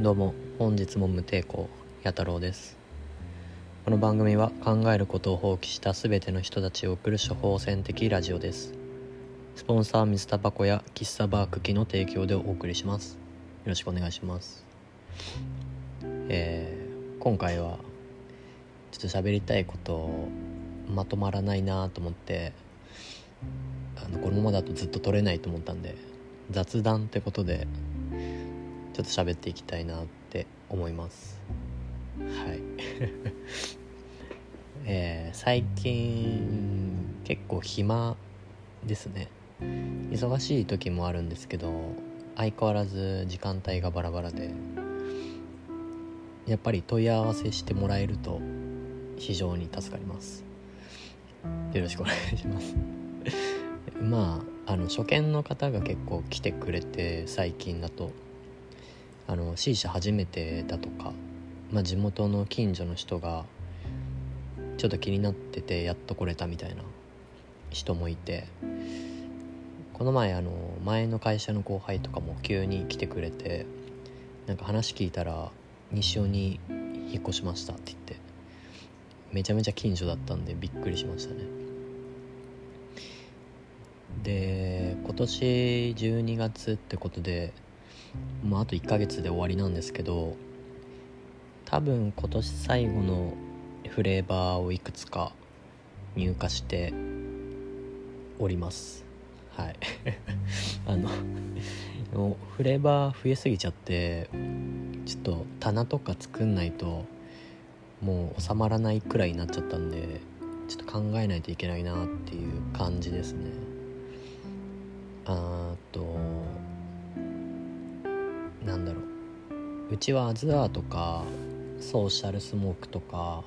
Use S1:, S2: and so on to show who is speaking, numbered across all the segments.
S1: どうも本日も無抵抗や太郎です。この番組は考えることを放棄した全ての人たちを送る処方箋的ラジオです。スポンサー水タバコや喫茶バークキの提供でお送りします。よろしくお願いします。えー、今回はちょっと喋りたいことまとまらないなと思ってあのこのままだとずっと撮れないと思ったんで雑談ってことでちょっと喋っていきたいなって思います。はい。えー、最近結構暇ですね。忙しい時もあるんですけど相変わらず時間帯がバラバラでやっぱり問い合わせしてもらえると非常に助かります。よろしくお願いします。まああの初見の方が結構来てくれて最近だとあの C 社初めてだとか、まあ、地元の近所の人がちょっと気になっててやっと来れたみたいな人もいてこの前あの前の会社の後輩とかも急に来てくれてなんか話聞いたら西尾に引っ越しましたって言ってめちゃめちゃ近所だったんでびっくりしましたね。で今年12月ってことでもうあと1ヶ月で終わりなんですけど多分今年最後のフレーバーをいくつか入荷しております。はい。あのフレーバー増えすぎちゃってちょっと棚とか作んないともう収まらないくらいになっちゃったんでちょっと考えないといけないなっていう感じですね。あとちは。アズアーとかソーシャルスモークとか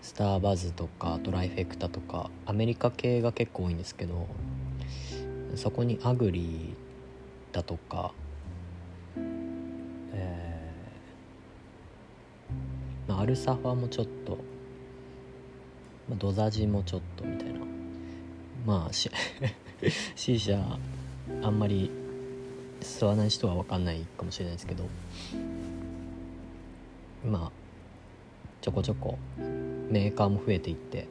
S1: スターバズとかトライフェクタとかアメリカ系が結構多いんですけどそこにアグリだとかえー、まあ、アルサファもちょっと、まあ、ドザジもちょっとみたいな。まあ C 社 あんまり吸わない人は分かんないかもしれないですけど。まちょこちょこメーカーも増えていって、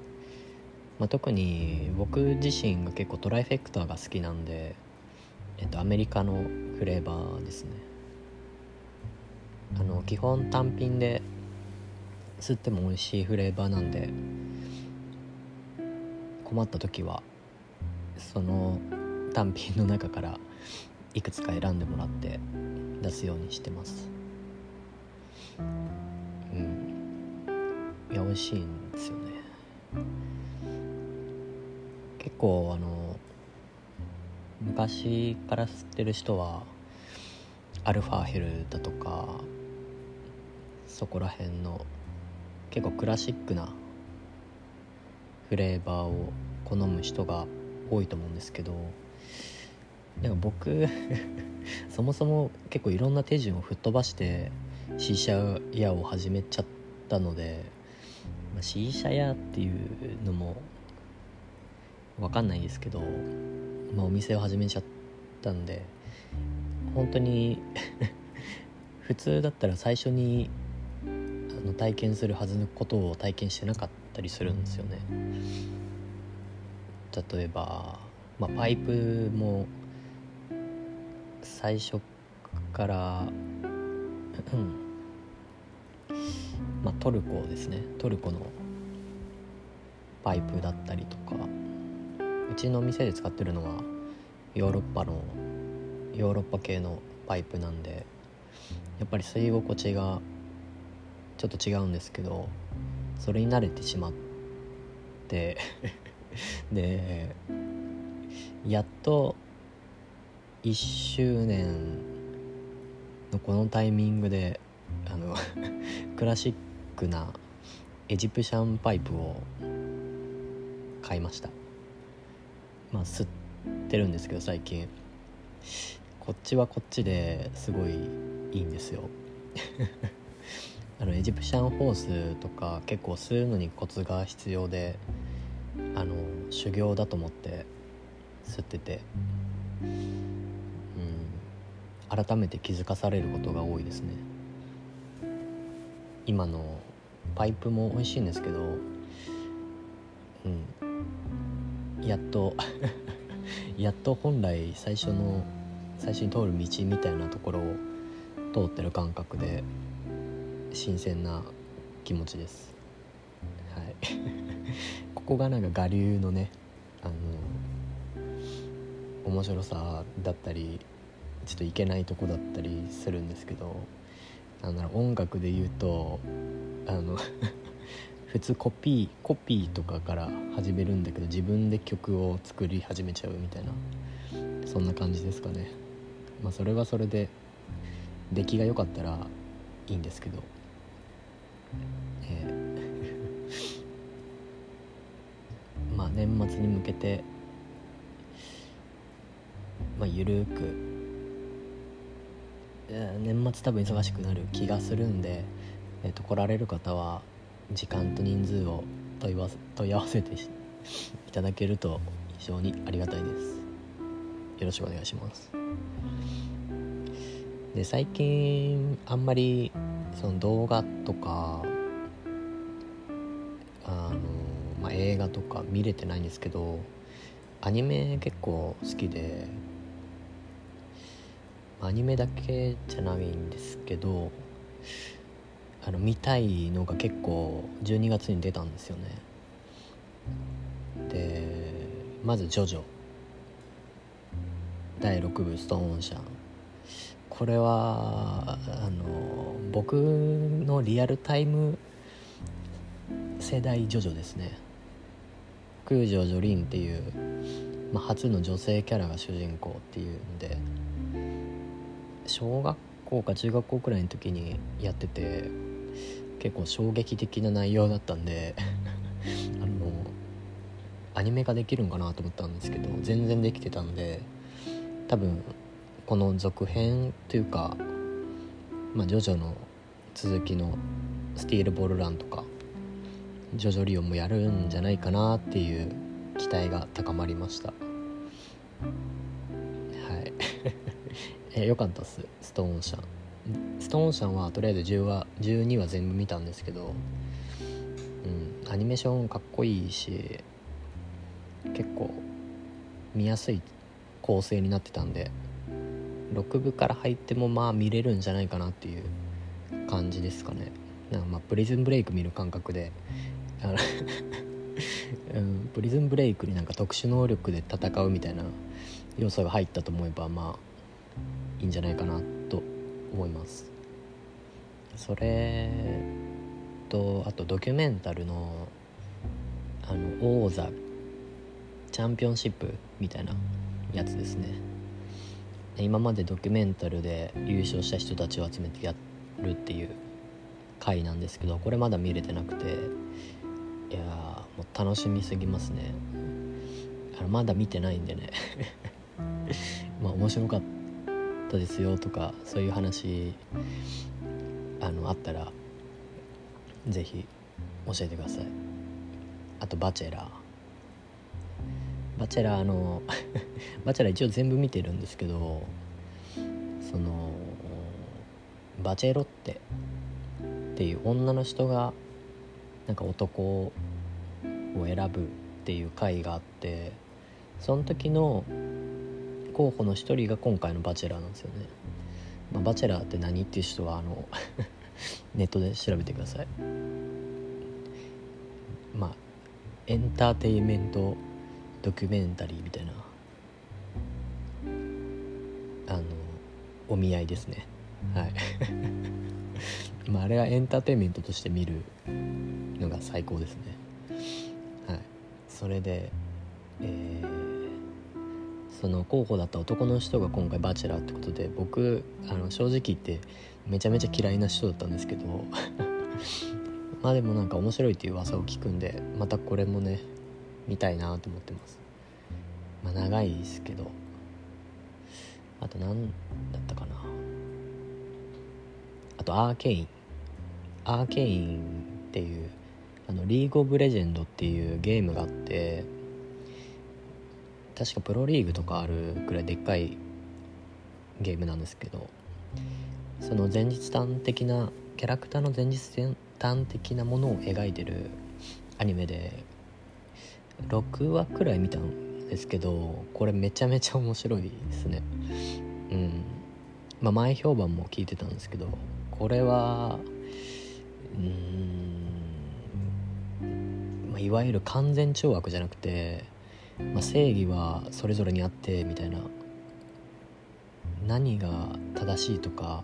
S1: まあ、特に僕自身が結構トライフェクターが好きなんで、えっと、アメリカのフレーバーですね。あの基本単品で吸っても美味しいフレーバーなんで困った時はその単品の中からいくつか選んでもらって出すようにしてます。味しいんですよね。結構あの昔から吸ってる人はアルファヘルだとかそこら辺の結構クラシックなフレーバーを好む人が多いと思うんですけどなんか僕 そもそも結構いろんな手順を吹っ飛ばして C 社屋を始めちゃったので、まあ、C 社屋っていうのも分かんないですけど、まあ、お店を始めちゃったんで本当に 普通だったら最初にあの体験するはずのことを体験してなかったりするんですよね。例えば、まあ、パイプも最初からうんまあトルコですね。トルコのパイプだったりとか。うちの店で使ってるのはヨーロッパのヨーロッパ系のパイプなんでやっぱり吸い心地がちょっと違うんですけどそれに慣れてしまって でやっと1周年のこのタイミングであの クラシックなエジプシャンパイプを買いました。まあ吸ってるんですけど最近。こっちはこっちですごいいいんですよ。あのエジプシャンホースとか結構吸うのにコツが必要であの修行だと思って吸ってて。うん。改めて気づかされることが多いですね。今のパイプも美味しいんですけどうん。やっと やっと本来最初の最初に通る道みたいなところを通ってる感覚で新鮮な気持ちです。はい。ここがなんか我流のねあの面白さだったりちょっといけないとこだったりするんですけどなんだろう音楽で言うとあの 普通コピーコピーとかから始めるんだけど自分で曲を作り始めちゃうみたいなそんな感じですかね。まあそれはそれで出来が良かったらいいんですけど。えー まあ年末に向けてまあゆるーく年末多分忙しくなる気がするんで、えー、と来られる方は時間と人数を問いわ問い合わせていただけると非常にありがたいです。よろしくお願いします。で最近あんまりその動画とかあの、まあ、映画とか見れてないんですけどアニメ結構好きでアニメだけじゃないんですけどあの見たいのが結構12月に出たんですよね。でまず「ジョジョ」第6部「ストーンオーシャン」これはあの僕のリアルタイム世代ジョジョですね。空城ジョリンっていう、まあ、初の女性キャラが主人公っていうんで小学校か中学校くらいの時にやってて結構衝撃的な内容だったんであのアニメ化できるんかなと思ったんですけど全然できてたんで多分この続編というかまあジョジョの続きの「スティールボールラン」とか「ジョジョリオン」もやるんじゃないかなっていう期待が高まりました。はい。えよかったっす。ストーンシャンストーンオーシャンはとりあえず10話12話全部見たんですけどうんアニメーションかっこいいし結構見やすい構成になってたんで6部から入ってもまあ見れるんじゃないかなっていう感じですかね。なんかまあプリズンブレイク見る感覚で うん、プリズンブレイクになんか特殊能力で戦うみたいな要素が入ったと思えばまあいいんじゃないかなと思いますそれとあとドキュメンタルのあの王座チャンピオンシップみたいなやつですね。今までドキュメンタルで優勝した人たちを集めてやるっていう回なんですけどこれまだ見れてなくていやもう楽しみすぎますね。あのまだ見てないんでね。まあ面白かったですよとかそういう話あのあったら是非教えてくださいあと「バチェラー」バチェラーの バチェラー一応全部見てるんですけどそのバチェロッテっていう女の人がなんか男を選ぶっていう回があってその時の候補の一人が今回の「バチェラー」なんですよね。まあ、バチェラーって何っていう人はあの ネットで調べてください。まあエンターテインメントドキュメンタリーみたいなあのお見合いですね。はい。まああれはエンターテインメントとして見るのが最高ですね。はい。それでえーその候補だった男の人が今回バチェラーってことで僕あの正直言ってめちゃめちゃ嫌いな人だったんですけど。まあでもなんか面白いっていう噂を聞くんでまたこれもね見たいなと思ってます。まあ長いですけど。あと何だったかな。あとアーケイン。アーケインっていうあのリーグオブレジェンドっていうゲームがあって確かプロリーグとかあるくらいでっかいゲームなんですけどその前日談的なキャラクターの前日談的なものを描いてるアニメで6話くらい見たんですけどこれめちゃめちゃ面白いですね。うん。まあ前評判も聞いてたんですけどこれはうん、まあ、いわゆる完全懲悪じゃなくて、まあ、正義はそれぞれにあってみたいな。何が正しいとか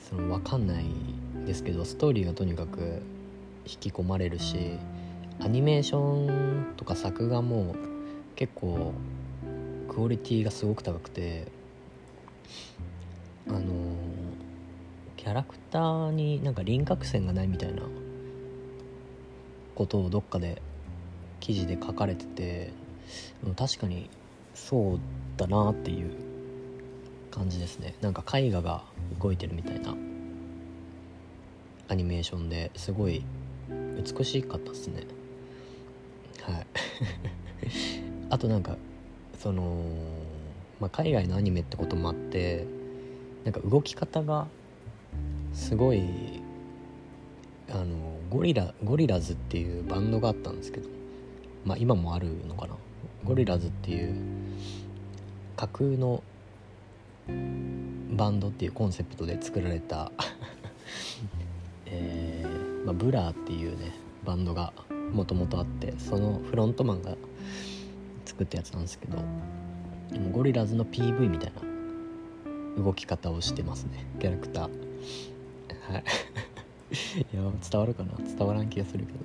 S1: その分かんないですけどストーリーがとにかく引き込まれるしアニメーションとか作画も結構クオリティがすごく高くてあのキャラクターになんか輪郭線がないみたいなことをどっかで記事で書かれてて確かにそうだなっていう感じですね。なんか絵画が動いてるみたいなアニメーションですごい美しかったっすね。はい。あとなんかその、まあ、海外のアニメってこともあってなんか動き方がすごいあのゴリラゴリラズっていうバンドがあったんですけどまあ今もあるのかな。ゴリラズっていう架空のバンドっていうコンセプトで作られた えー、まあ、ブラーっていうねバンドがもともとあってそのフロントマンが作ったやつなんですけどでもゴリラズの PV みたいな動き方をしてますね。キャラクター。はい。いや伝わるかな？伝わらん気がするけど。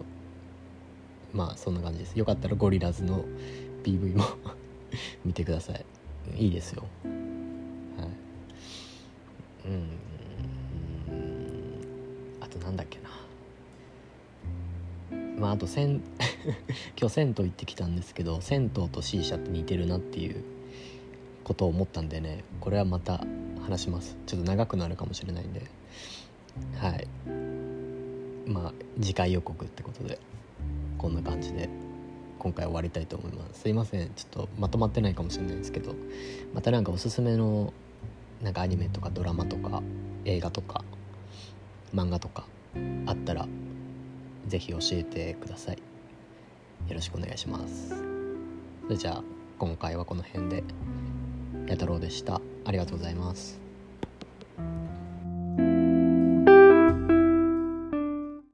S1: まあそんな感じです。よかったらゴリラズの PV も 見てください。いいですよ。はい。うん。あとなんだっけな。まああと銭 今日銭湯行ってきたんですけど銭湯と C 社って似てるなっていうことを思ったんでねこれはまた話します。ちょっと長くなるかもしれないんで。はい。まあ次回予告ってことで。こんな感じで今回終わりたいと思います。すいません。ちょっとまとまってないかもしれないですけどまた何かおすすめのなんかアニメとかドラマとか映画とか漫画とかあったら是非教えてください。よろしくお願いします。それじゃあ今回はこの辺でや太郎でした。ありがとうございます。